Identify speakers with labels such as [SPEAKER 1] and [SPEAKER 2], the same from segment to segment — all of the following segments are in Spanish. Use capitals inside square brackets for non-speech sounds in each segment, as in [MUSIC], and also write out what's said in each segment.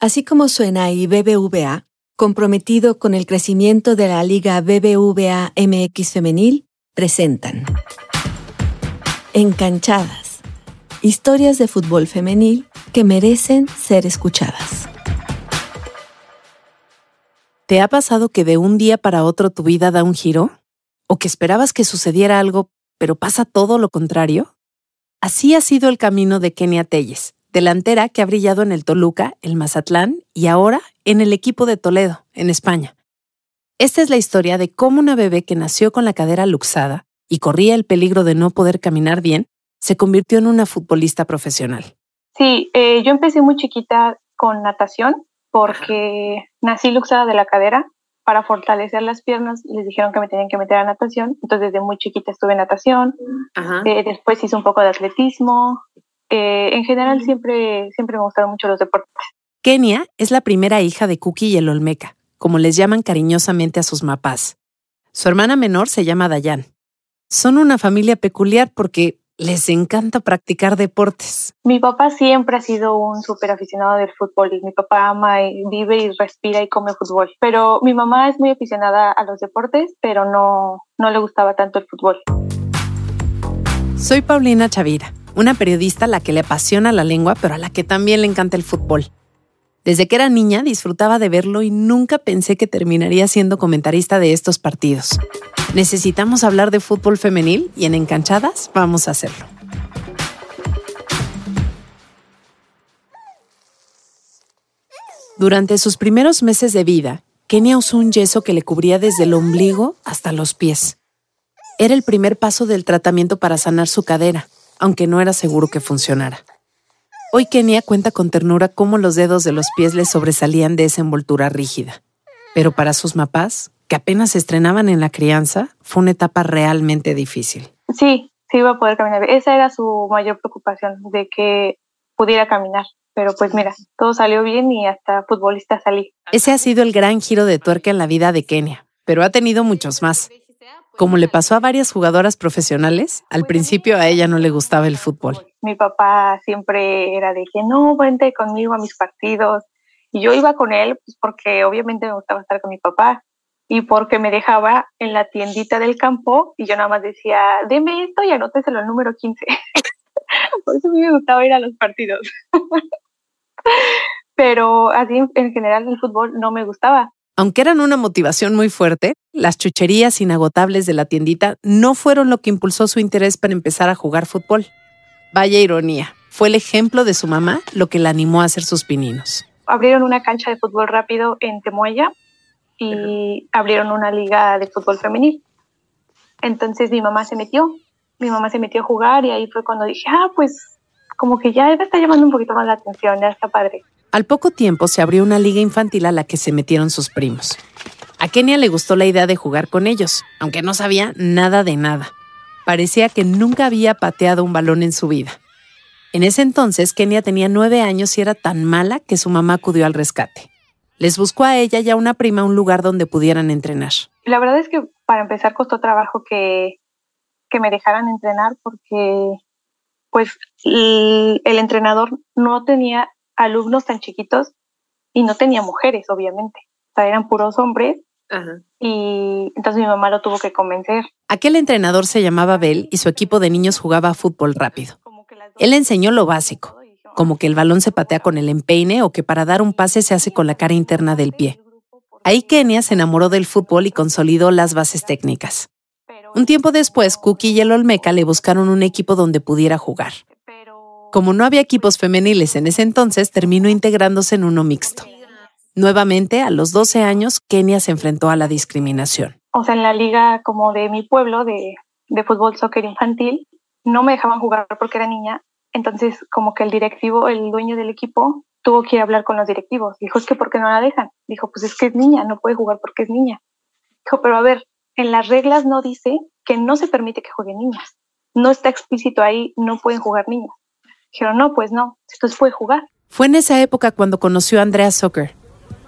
[SPEAKER 1] Así como suena y BBVA, comprometido con el crecimiento de la Liga BBVA MX Femenil, presentan Encanchadas. Historias de fútbol femenil que merecen ser escuchadas.
[SPEAKER 2] ¿Te ha pasado que de un día para otro tu vida da un giro? ¿O que esperabas que sucediera algo, pero pasa todo lo contrario? Así ha sido el camino de Kenia Telles, delantera que ha brillado en el Toluca, el Mazatlán y ahora en el equipo de Toledo, en España. Esta es la historia de cómo una bebé que nació con la cadera luxada y corría el peligro de no poder caminar bien, se convirtió en una futbolista profesional.
[SPEAKER 3] Sí, eh, yo empecé muy chiquita con natación porque nací luxada de la cadera. Para fortalecer las piernas les dijeron que me tenían que meter a natación, entonces desde muy chiquita estuve en natación, eh, después hice un poco de atletismo, eh, en general siempre, siempre me gustaron mucho los deportes.
[SPEAKER 2] Kenia es la primera hija de Cookie y el Olmeca, como les llaman cariñosamente a sus mapás. Su hermana menor se llama Dayan. Son una familia peculiar porque les encanta practicar deportes.
[SPEAKER 3] Mi papá siempre ha sido un súper aficionado del fútbol y mi papá ama y vive y respira y come fútbol. Pero mi mamá es muy aficionada a los deportes, pero no, no le gustaba tanto el fútbol.
[SPEAKER 2] Soy Paulina Chavira, una periodista a la que le apasiona la lengua, pero a la que también le encanta el fútbol. Desde que era niña disfrutaba de verlo y nunca pensé que terminaría siendo comentarista de estos partidos. Necesitamos hablar de fútbol femenil y en Encanchadas vamos a hacerlo. Durante sus primeros meses de vida, Kenia usó un yeso que le cubría desde el ombligo hasta los pies. Era el primer paso del tratamiento para sanar su cadera, aunque no era seguro que funcionara. Hoy Kenia cuenta con ternura cómo los dedos de los pies le sobresalían de esa envoltura rígida. Pero para sus mapás, que apenas se estrenaban en la crianza, fue una etapa realmente difícil.
[SPEAKER 3] Sí, sí iba a poder caminar. Esa era su mayor preocupación, de que pudiera caminar. Pero pues mira, todo salió bien y hasta futbolista salí.
[SPEAKER 2] Ese ha sido el gran giro de tuerca en la vida de Kenia, pero ha tenido muchos más. Como le pasó a varias jugadoras profesionales, al principio a ella no le gustaba el fútbol.
[SPEAKER 3] Mi papá siempre era de que no, vente conmigo a mis partidos. Y yo iba con él pues, porque obviamente me gustaba estar con mi papá y porque me dejaba en la tiendita del campo y yo nada más decía, deme esto y anóteselo al número 15. [LAUGHS] Por eso a mí me gustaba ir a los partidos. [LAUGHS] Pero así en general el fútbol no me gustaba.
[SPEAKER 2] Aunque eran una motivación muy fuerte, las chucherías inagotables de la tiendita no fueron lo que impulsó su interés para empezar a jugar fútbol. Vaya ironía, fue el ejemplo de su mamá lo que la animó a hacer sus pininos.
[SPEAKER 3] Abrieron una cancha de fútbol rápido en Temoya y abrieron una liga de fútbol femenil. Entonces mi mamá se metió, mi mamá se metió a jugar y ahí fue cuando dije, ah, pues como que ya está llamando un poquito más la atención, ya está padre.
[SPEAKER 2] Al poco tiempo se abrió una liga infantil a la que se metieron sus primos. A Kenia le gustó la idea de jugar con ellos, aunque no sabía nada de nada. Parecía que nunca había pateado un balón en su vida. En ese entonces, Kenia tenía nueve años y era tan mala que su mamá acudió al rescate les buscó a ella y a una prima un lugar donde pudieran entrenar.
[SPEAKER 3] La verdad es que para empezar costó trabajo que, que me dejaran entrenar porque pues el, entrenador no tenía alumnos tan chiquitos y no tenía mujeres, obviamente. O sea, eran puros hombres Y entonces mi mamá lo tuvo que convencer.
[SPEAKER 2] Aquel entrenador se llamaba Bell y su equipo de niños jugaba fútbol rápido. Él enseñó lo básico, como que el balón se patea con el empeine o que para dar un pase se hace con la cara interna del pie. Ahí Kenia se enamoró del fútbol y consolidó las bases técnicas. Un tiempo después, Cookie y el Olmeca le buscaron un equipo donde pudiera jugar. Como no había equipos femeniles en ese entonces, terminó integrándose en uno mixto. Nuevamente, a los 12 años, Kenia se enfrentó a la discriminación.
[SPEAKER 3] O sea, en la liga como de mi pueblo de, fútbol soccer infantil, no me dejaban jugar porque era niña entonces, como que el directivo, el dueño del equipo, tuvo que ir a hablar con los directivos. Dijo, es que ¿por qué no la dejan? Dijo, pues es que es niña, no puede jugar porque es niña. Dijo, pero a ver, en las reglas no dice que no se permite que jueguen niñas. No está explícito ahí, no pueden jugar niñas. Dijeron, no, pues no, entonces puede jugar.
[SPEAKER 2] Fue en esa época cuando conoció a Andrea Soccer,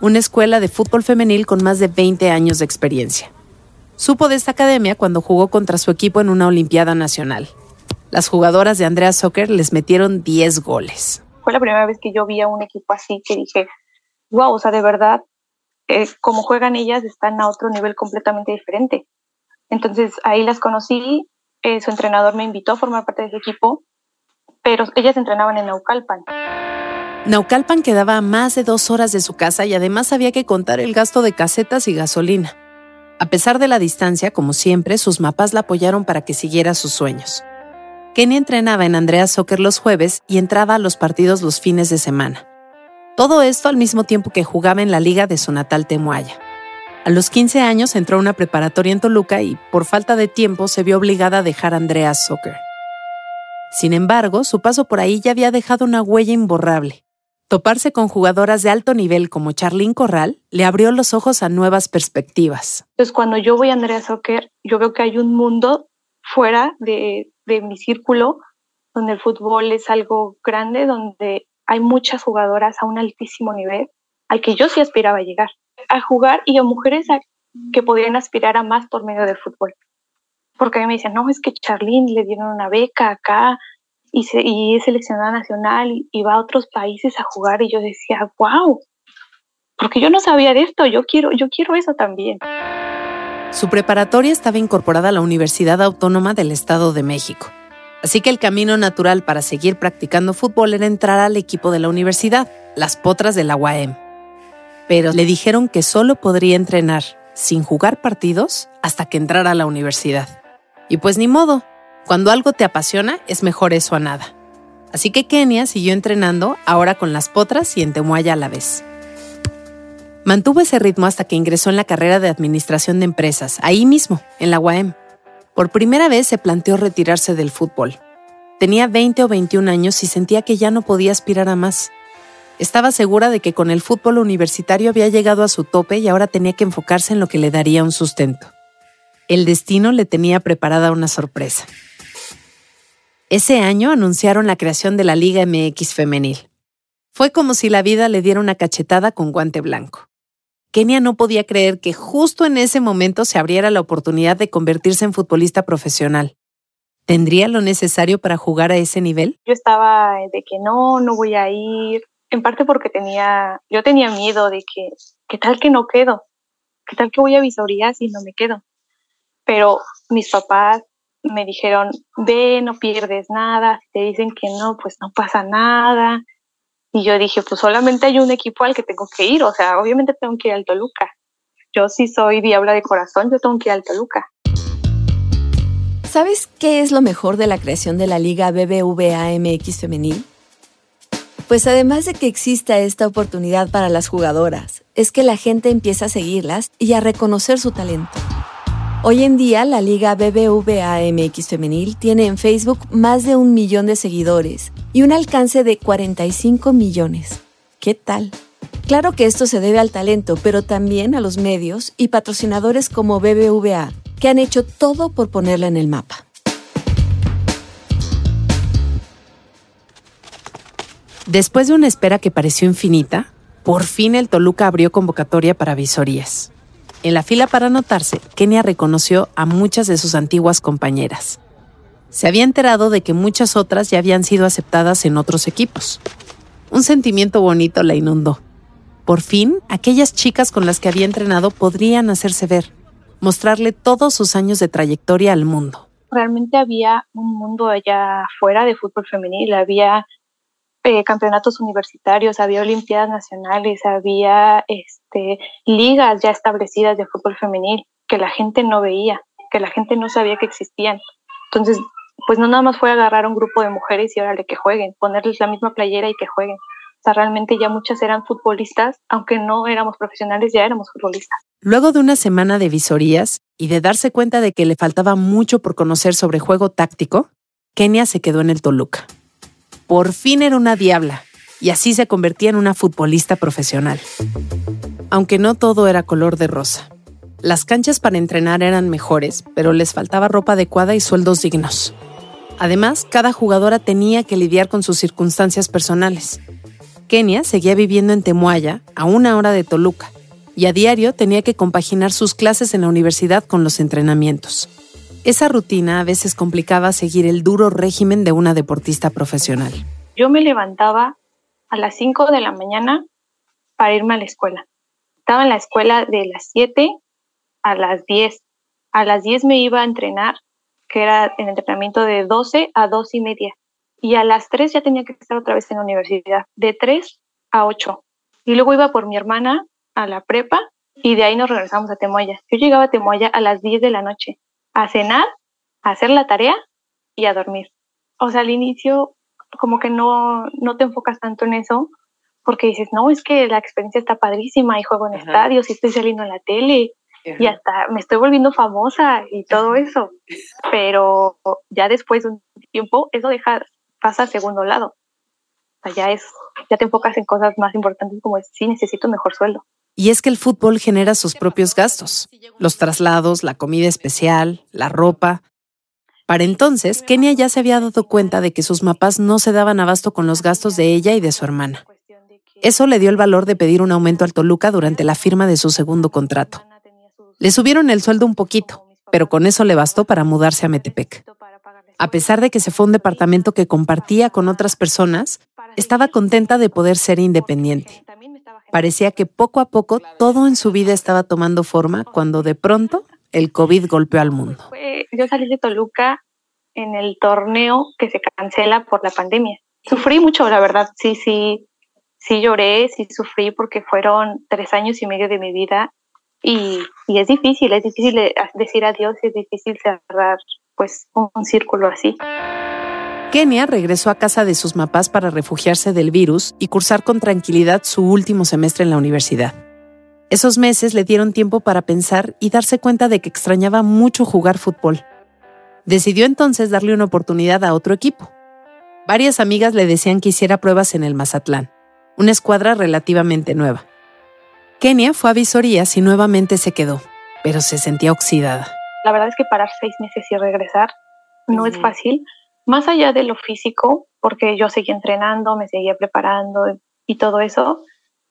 [SPEAKER 2] una escuela de fútbol femenil con más de 20 años de experiencia. Supo de esta academia cuando jugó contra su equipo en una Olimpiada Nacional. Las jugadoras de Andrea Soccer les metieron 10 goles.
[SPEAKER 3] Fue la primera vez que yo vi a un equipo así que dije, wow, o sea, de verdad, eh, como juegan ellas, están a otro nivel completamente diferente. Entonces ahí las conocí, eh, su entrenador me invitó a formar parte de su equipo, pero ellas entrenaban en Naucalpan.
[SPEAKER 2] Naucalpan quedaba a más de dos horas de su casa y además había que contar el gasto de casetas y gasolina. A pesar de la distancia, como siempre, sus mapas la apoyaron para que siguiera sus sueños. Kenny entrenaba en Andrea Soccer los jueves y entraba a los partidos los fines de semana. Todo esto al mismo tiempo que jugaba en la liga de su natal Temuaya. A los 15 años entró a una preparatoria en Toluca y, por falta de tiempo, se vio obligada a dejar Andrea Soccer. Sin embargo, su paso por ahí ya había dejado una huella imborrable. Toparse con jugadoras de alto nivel como Charlene Corral le abrió los ojos a nuevas perspectivas.
[SPEAKER 3] Entonces, cuando yo voy a Andrea Soccer, yo veo que hay un mundo fuera de, mi círculo, donde el fútbol es algo grande, donde hay muchas jugadoras a un altísimo nivel, al que yo sí aspiraba a llegar, a jugar y a mujeres que podrían aspirar a más por medio del fútbol. Porque a mí me decían, no, es que Charlene le dieron una beca acá, y, se, y es seleccionada nacional y, va a otros países a jugar y yo decía, wow, porque yo no sabía de esto, yo quiero, yo quiero eso también.
[SPEAKER 2] Su preparatoria estaba incorporada a la Universidad Autónoma del Estado de México. Así que el camino natural para seguir practicando fútbol era entrar al equipo de la universidad, las potras de la UAM. Pero le dijeron que solo podría entrenar sin jugar partidos hasta que entrara a la universidad. Y pues ni modo, cuando algo te apasiona, es mejor eso a nada. Así que Kenia siguió entrenando, ahora con las potras y en Temuaya a la vez. Mantuvo ese ritmo hasta que ingresó en la carrera de Administración de Empresas, ahí mismo, en la UAM. Por primera vez se planteó retirarse del fútbol. Tenía 20 o 21 años y sentía que ya no podía aspirar a más. Estaba segura de que con el fútbol universitario había llegado a su tope y ahora tenía que enfocarse en lo que le daría un sustento. El destino le tenía preparada una sorpresa. Ese año anunciaron la creación de la Liga MX Femenil. Fue como si la vida le diera una cachetada con guante blanco. Kenia no podía creer que justo en ese momento se abriera la oportunidad de convertirse en futbolista profesional. ¿Tendría lo necesario para jugar a ese nivel?
[SPEAKER 3] Yo estaba de que no, no voy a ir, en parte porque tenía, yo tenía miedo de que, ¿qué tal que no quedo? ¿Qué tal que voy a visorías y no me quedo? Pero mis papás me dijeron, ve, no pierdes nada, si te dicen que no, pues no pasa nada. Y yo dije, pues solamente hay un equipo al que tengo que ir, o sea, obviamente tengo que ir al Toluca. Yo sí soy diabla de corazón, yo tengo que ir al Toluca.
[SPEAKER 1] ¿Sabes qué es lo mejor de la creación de la Liga BBVA MX Femenil? Pues además de que exista esta oportunidad para las jugadoras, es que la gente empieza a seguirlas y a reconocer su talento. Hoy en día, la Liga BBVA MX Femenil tiene en Facebook más de un millón de seguidores y un alcance de 45 millones. ¿Qué tal? Claro que esto se debe al talento, pero también a los medios y patrocinadores como BBVA, que han hecho todo por ponerla en el mapa.
[SPEAKER 2] Después de una espera que pareció infinita, por fin el Toluca abrió convocatoria para visorías. En la fila para anotarse, Kenia reconoció a muchas de sus antiguas compañeras. Se había enterado de que muchas otras ya habían sido aceptadas en otros equipos. Un sentimiento bonito la inundó. Por fin, aquellas chicas con las que había entrenado podrían hacerse ver, mostrarle todos sus años de trayectoria al mundo.
[SPEAKER 3] Realmente había un mundo allá afuera de fútbol femenil, había eh, campeonatos universitarios, había olimpiadas nacionales, había este, ligas ya establecidas de fútbol femenil que la gente no veía, que la gente no sabía que existían. Entonces, pues no nada más fue agarrar a un grupo de mujeres y órale que jueguen, ponerles la misma playera y que jueguen. O sea, realmente ya muchas eran futbolistas, aunque no éramos profesionales, ya éramos futbolistas.
[SPEAKER 2] Luego de una semana de visorías y de darse cuenta de que le faltaba mucho por conocer sobre juego táctico, Kenia se quedó en el Toluca. Por fin era una diabla y así se convertía en una futbolista profesional. Aunque no todo era color de rosa. Las canchas para entrenar eran mejores, pero les faltaba ropa adecuada y sueldos dignos. Además, cada jugadora tenía que lidiar con sus circunstancias personales. Kenia seguía viviendo en Temuaya, a una hora de Toluca, y a diario tenía que compaginar sus clases en la universidad con los entrenamientos. Esa rutina a veces complicaba seguir el duro régimen de una deportista profesional.
[SPEAKER 3] Yo me levantaba a las 5 de la mañana para irme a la escuela. Estaba en la escuela de las 7 a las 10. A las 10 me iba a entrenar, que era en entrenamiento de 12 a 2 y media. Y a las 3 ya tenía que estar otra vez en la universidad, de 3 a 8. Y luego iba por mi hermana a la prepa y de ahí nos regresamos a Temoya. Yo llegaba a Temoya a las 10 de la noche a cenar, a hacer la tarea y a dormir. O sea, al inicio como que no, no te enfocas tanto en eso porque dices, no, es que la experiencia está padrísima y juego en estadios y estoy saliendo en la tele y hasta me estoy volviendo famosa y todo eso. Pero ya después de un tiempo eso deja, pasa a segundo lado. O sea, ya es, ya te enfocas en cosas más importantes como es, sí, necesito un mejor sueldo.
[SPEAKER 2] Y es que el fútbol genera sus propios gastos, los traslados, la comida especial, la ropa. Para entonces, Kenia ya se había dado cuenta de que sus papás no se daban abasto con los gastos de ella y de su hermana. Eso le dio el valor de pedir un aumento al Toluca durante la firma de su segundo contrato. Le subieron el sueldo un poquito, pero con eso le bastó para mudarse a Metepec. A pesar de que se fue a un departamento que compartía con otras personas, estaba contenta de poder ser independiente. Parecía que poco a poco todo en su vida estaba tomando forma cuando de pronto el COVID golpeó al mundo.
[SPEAKER 3] Yo salí de Toluca en el torneo que se cancela por la pandemia. Sufrí mucho, la verdad, sí, sí, sí lloré, sí sufrí porque fueron tres años y medio de mi vida y, y es difícil, es difícil decir adiós es difícil cerrar pues un círculo así.
[SPEAKER 2] Kenia regresó a casa de sus papás para refugiarse del virus y cursar con tranquilidad su último semestre en la universidad. Esos meses le dieron tiempo para pensar y darse cuenta de que extrañaba mucho jugar fútbol. Decidió entonces darle una oportunidad a otro equipo. Varias amigas le decían que hiciera pruebas en el Mazatlán, una escuadra relativamente nueva. Kenia fue a visorías y nuevamente se quedó, pero se sentía oxidada.
[SPEAKER 3] La verdad es que parar seis meses y regresar no es fácil, más allá de lo físico, porque yo seguía entrenando, me seguía preparando y todo eso,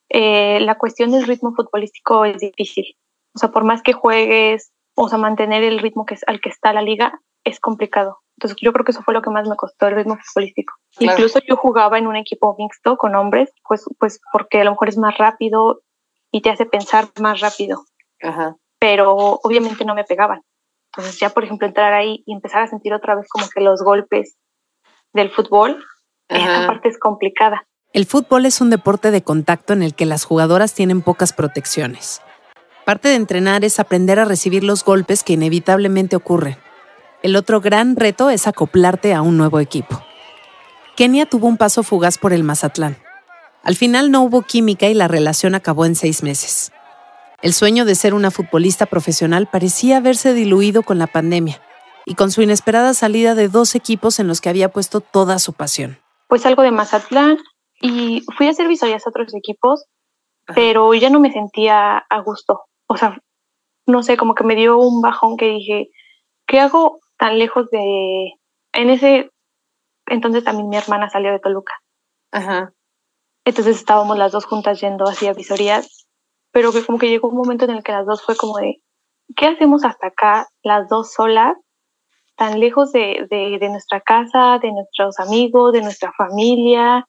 [SPEAKER 3] eh, la cuestión del ritmo futbolístico es difícil. O sea, por más que juegues, o sea, mantener el ritmo que es, al que está la liga es complicado. Entonces yo creo que eso fue lo que más me costó el ritmo futbolístico. Incluso yo jugaba en un equipo mixto con hombres, pues, pues porque a lo mejor es más rápido y te hace pensar más rápido. Pero obviamente no me pegaban. Entonces ya, por ejemplo, entrar ahí y empezar a sentir otra vez como que los golpes del fútbol, esa parte es complicada.
[SPEAKER 2] El fútbol es un deporte de contacto en el que las jugadoras tienen pocas protecciones. Parte de entrenar es aprender a recibir los golpes que inevitablemente ocurren. El otro gran reto es acoplarte a un nuevo equipo. Kenia tuvo un paso fugaz por el Mazatlán. Al final no hubo química y la relación acabó en seis meses. El sueño de ser una futbolista profesional parecía haberse diluido con la pandemia y con su inesperada salida de dos equipos en los que había puesto toda su pasión.
[SPEAKER 3] Pues algo de Mazatlán y fui a hacer visorías a otros equipos, pero ya no me sentía a gusto. O sea, no sé, como que me dio un bajón que dije, ¿qué hago tan lejos de... En ese entonces también mi hermana salió de Toluca. Ajá. Entonces estábamos las dos juntas yendo hacia visorías pero que como que llegó un momento en el que las dos fue como de, ¿qué hacemos hasta acá las dos solas, tan lejos de, de, nuestra casa, de nuestros amigos, de nuestra familia?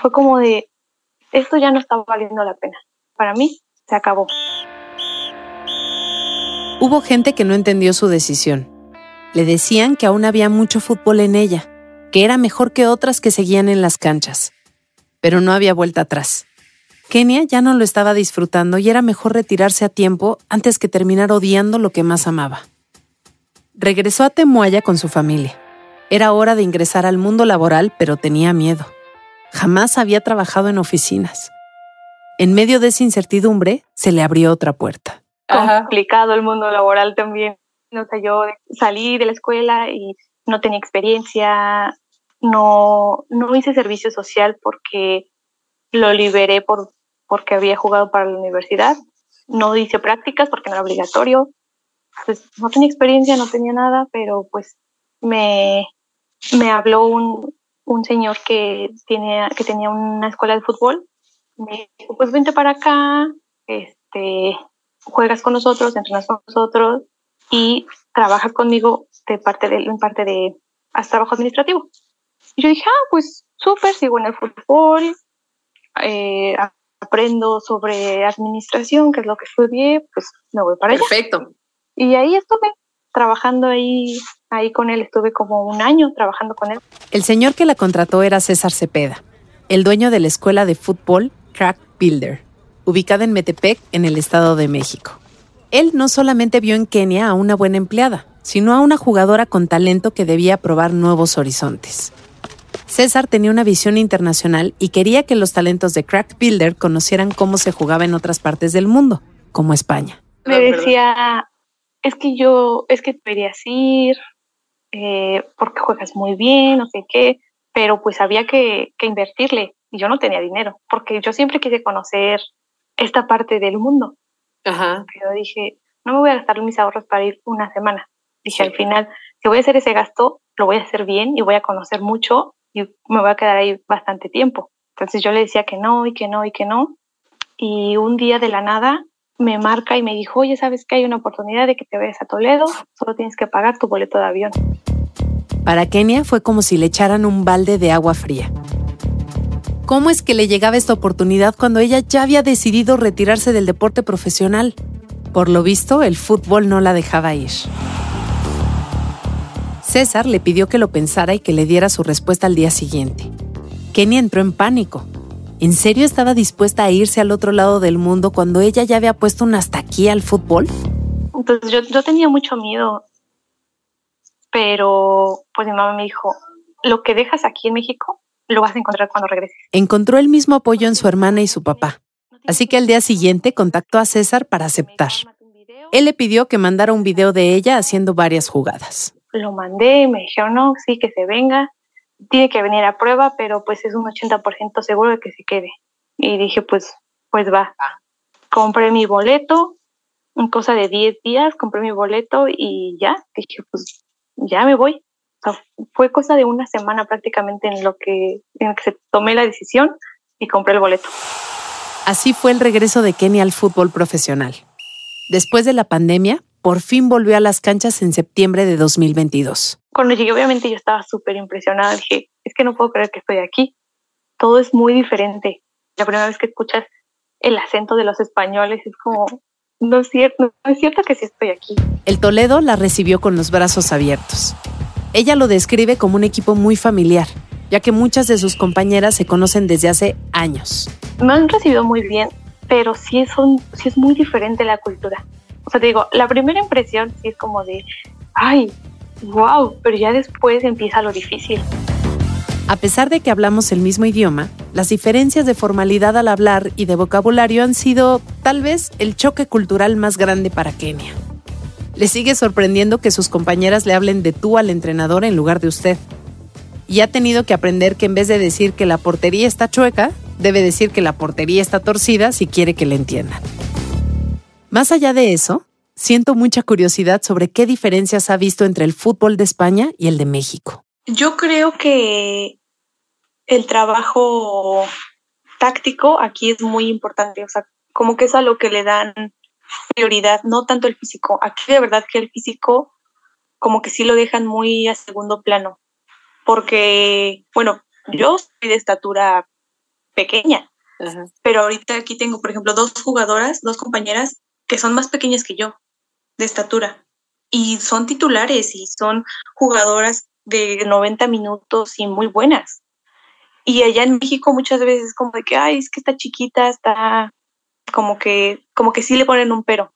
[SPEAKER 3] Fue como de, esto ya no está valiendo la pena. Para mí, se acabó.
[SPEAKER 2] Hubo gente que no entendió su decisión. Le decían que aún había mucho fútbol en ella, que era mejor que otras que seguían en las canchas. Pero no había vuelta atrás. Kenia ya no lo estaba disfrutando y era mejor retirarse a tiempo antes que terminar odiando lo que más amaba. Regresó a Temuaya con su familia. Era hora de ingresar al mundo laboral, pero tenía miedo. Jamás había trabajado en oficinas. En medio de esa incertidumbre, se le abrió otra puerta.
[SPEAKER 3] Complicado el mundo laboral también. O sea, yo salí de la escuela y no tenía experiencia, no, no hice servicio social porque lo liberé por porque había jugado para la universidad. No hice prácticas porque no era obligatorio. Pues no tenía experiencia, no tenía nada, pero pues me, me habló un, un señor que, tiene, que tenía una escuela de fútbol. Me dijo, pues vente para acá, este, juegas con nosotros, entrenas con nosotros y trabajas conmigo de parte de, en parte de, haz trabajo administrativo. Y yo dije, ah, pues súper, sigo en el fútbol, eh, aprendo sobre administración, que es lo que estudié, pues me voy para allá.
[SPEAKER 4] Perfecto.
[SPEAKER 3] Y ahí estuve trabajando ahí, ahí con él, estuve como un año trabajando con él.
[SPEAKER 2] El señor que la contrató era César Cepeda, el dueño de la escuela de fútbol Crack Builder, ubicada en Metepec, en el Estado de México. Él no solamente vio en Kenia a una buena empleada, sino a una jugadora con talento que debía probar nuevos horizontes. César tenía una visión internacional y quería que los talentos de Crack Builder conocieran cómo se jugaba en otras partes del mundo, como España.
[SPEAKER 3] Me decía, es que yo, es que deberías ir, eh, porque juegas muy bien, no sé qué, pero pues había que, que invertirle y yo no tenía dinero, porque yo siempre quise conocer esta parte del mundo.
[SPEAKER 4] Ajá.
[SPEAKER 3] Pero dije, no me voy a gastar mis ahorros para ir una semana. Dije, al final, si voy a hacer ese gasto, lo voy a hacer bien y voy a conocer mucho y me voy a quedar ahí bastante tiempo. Entonces yo le decía que no y que no y que no. Y un día de la nada me marca y me dijo, oye, ¿sabes que hay una oportunidad de que te vayas a Toledo? Solo tienes que pagar tu boleto de avión.
[SPEAKER 2] Para Kenia fue como si le echaran un balde de agua fría. ¿Cómo es que le llegaba esta oportunidad cuando ella ya había decidido retirarse del deporte profesional? Por lo visto, el fútbol no la dejaba ir. César le pidió que lo pensara y que le diera su respuesta al día siguiente. Kenia entró en pánico. ¿En serio estaba dispuesta a irse al otro lado del mundo cuando ella ya había puesto un hasta aquí al fútbol?
[SPEAKER 3] Entonces yo, yo tenía mucho miedo, pero pues mi mamá me dijo, lo que dejas aquí en México lo vas a encontrar cuando regreses.
[SPEAKER 2] Encontró el mismo apoyo en su hermana y su papá. Así que al día siguiente contactó a César para aceptar. Él le pidió que mandara un video de ella haciendo varias jugadas.
[SPEAKER 3] Lo mandé, me dijeron, no, sí, que se venga. Tiene que venir a prueba, pero pues es un 80% seguro de que se quede. Y dije, pues, pues va. Compré mi boleto, en cosa de 10 días, compré mi boleto y ya, dije, pues ya me voy. Fue cosa de una semana prácticamente en lo que, en que se tomé la decisión y compré el boleto.
[SPEAKER 2] Así fue el regreso de Kenia al fútbol profesional. Después de la pandemia, por fin volvió a las canchas en septiembre de 2022.
[SPEAKER 3] Cuando llegué, obviamente yo estaba súper impresionada. Dije, es que no puedo creer que estoy aquí. Todo es muy diferente. La primera vez que escuchas el acento de los españoles es como, no es cierto, no es cierto que sí estoy aquí.
[SPEAKER 2] El Toledo la recibió con los brazos abiertos. Ella lo describe como un equipo muy familiar, ya que muchas de sus compañeras se conocen desde hace años.
[SPEAKER 3] Me han recibido muy bien, pero sí, son, sí es muy diferente la cultura. O sea, te digo, la primera impresión sí es como de, ay, wow, pero ya después empieza lo difícil.
[SPEAKER 2] A pesar de que hablamos el mismo idioma, las diferencias de formalidad al hablar y de vocabulario han sido, tal vez, el choque cultural más grande para Kenia. Le sigue sorprendiendo que sus compañeras le hablen de tú al entrenador en lugar de usted. Y ha tenido que aprender que en vez de decir que la portería está chueca, debe decir que la portería está torcida si quiere que le entiendan. Más allá de eso, siento mucha curiosidad sobre qué diferencias ha visto entre el fútbol de España y el de México.
[SPEAKER 3] Yo creo que el trabajo táctico aquí es muy importante, o sea, como que es a lo que le dan prioridad, no tanto el físico. Aquí de verdad que el físico como que sí lo dejan muy a segundo plano, porque, bueno, yo soy de estatura pequeña,
[SPEAKER 4] Ajá.
[SPEAKER 3] pero ahorita aquí tengo, por ejemplo, dos jugadoras, dos compañeras que son más pequeñas que yo, de estatura, y son titulares y son jugadoras de 90 minutos y muy buenas. Y allá en México muchas veces como de que, ay, es que está chiquita, está como que, como que sí le ponen un pero.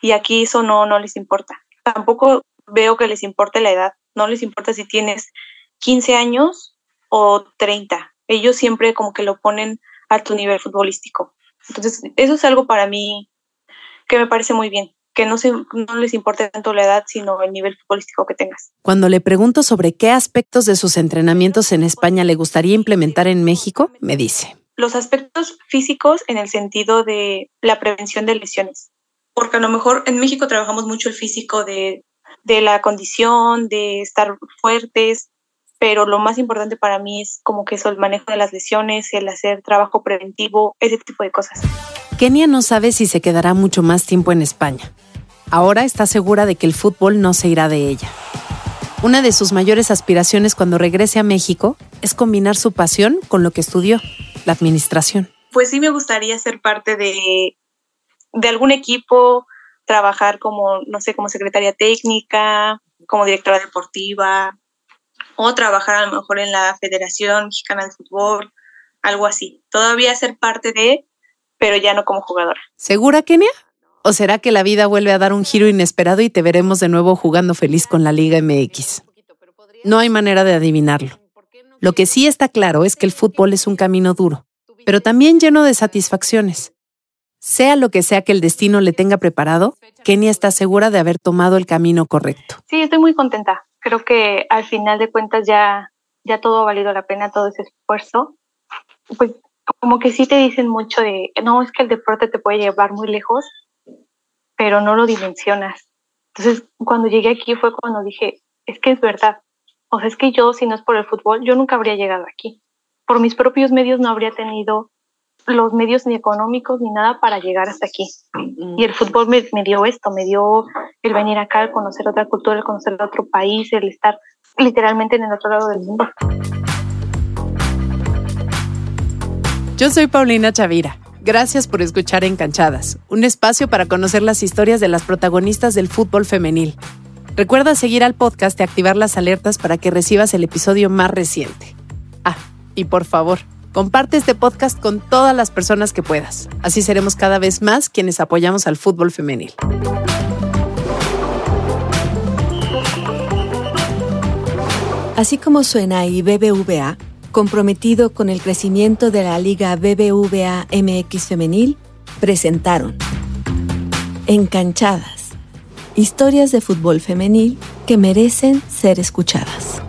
[SPEAKER 3] Y aquí eso no, no les importa. Tampoco veo que les importe la edad. No les importa si tienes 15 años o 30. Ellos siempre como que lo ponen a tu nivel futbolístico. Entonces, eso es algo para mí que me parece muy bien, que no, se, no les importe tanto la edad, sino el nivel futbolístico que tengas.
[SPEAKER 2] Cuando le pregunto sobre qué aspectos de sus entrenamientos en España le gustaría implementar en México, me dice.
[SPEAKER 3] Los aspectos físicos en el sentido de la prevención de lesiones. Porque a lo mejor en México trabajamos mucho el físico de, de la condición, de estar fuertes, pero lo más importante para mí es como que eso, el manejo de las lesiones, el hacer trabajo preventivo, ese tipo de cosas.
[SPEAKER 2] Kenia no sabe si se quedará mucho más tiempo en España. Ahora está segura de que el fútbol no se irá de ella. Una de sus mayores aspiraciones cuando regrese a México es combinar su pasión con lo que estudió, la administración.
[SPEAKER 3] Pues sí me gustaría ser parte de, de algún equipo, trabajar como, no sé, como secretaria técnica, como directora deportiva, o trabajar a lo mejor en la Federación Mexicana de Fútbol, algo así. Todavía ser parte de, pero ya no como jugadora.
[SPEAKER 2] ¿Segura, Kenia? ¿O será que la vida vuelve a dar un giro inesperado y te veremos de nuevo jugando feliz con la Liga MX? No hay manera de adivinarlo. Lo que sí está claro es que el fútbol es un camino duro, pero también lleno de satisfacciones. Sea lo que sea que el destino le tenga preparado, Kenia está segura de haber tomado el camino correcto.
[SPEAKER 3] Sí, estoy muy contenta. Creo que al final de cuentas ya, ya todo ha valido la pena, todo ese esfuerzo. Pues como que sí te dicen mucho de, no, es que el deporte te puede llevar muy lejos, pero no lo dimensionas. Entonces, cuando llegué aquí fue cuando dije, es que es verdad. O sea, es que yo, si no es por el fútbol, yo nunca habría llegado aquí. Por mis propios medios no habría tenido los medios ni económicos ni nada para llegar hasta aquí. Y el fútbol me, dio esto, me dio el venir acá, el conocer otra cultura, el conocer otro país, el estar literalmente en el otro lado del mundo.
[SPEAKER 2] Yo soy Paulina Chavira. Gracias por escuchar Encanchadas, un espacio para conocer las historias de las protagonistas del fútbol femenil. Recuerda seguir al podcast y activar las alertas para que recibas el episodio más reciente. Ah, y por favor, Comparte este podcast con todas las personas que puedas. Así seremos cada vez más quienes apoyamos al fútbol femenil.
[SPEAKER 1] Así como suena y BBVA, comprometido con el crecimiento de la Liga BBVA MX Femenil, presentaron Encanchadas, historias de fútbol femenil que merecen ser escuchadas.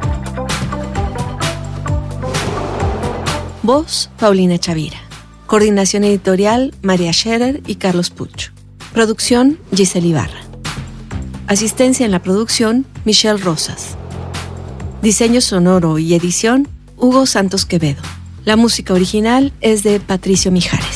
[SPEAKER 1] Voz, Paulina Chavira. Coordinación editorial, María Scherer y Carlos Pucho. Producción, Giselle Ibarra. Asistencia en la producción, Michelle Rosas. Diseño sonoro y edición, Hugo Santos Quevedo. La música original es de Patricio Mijares.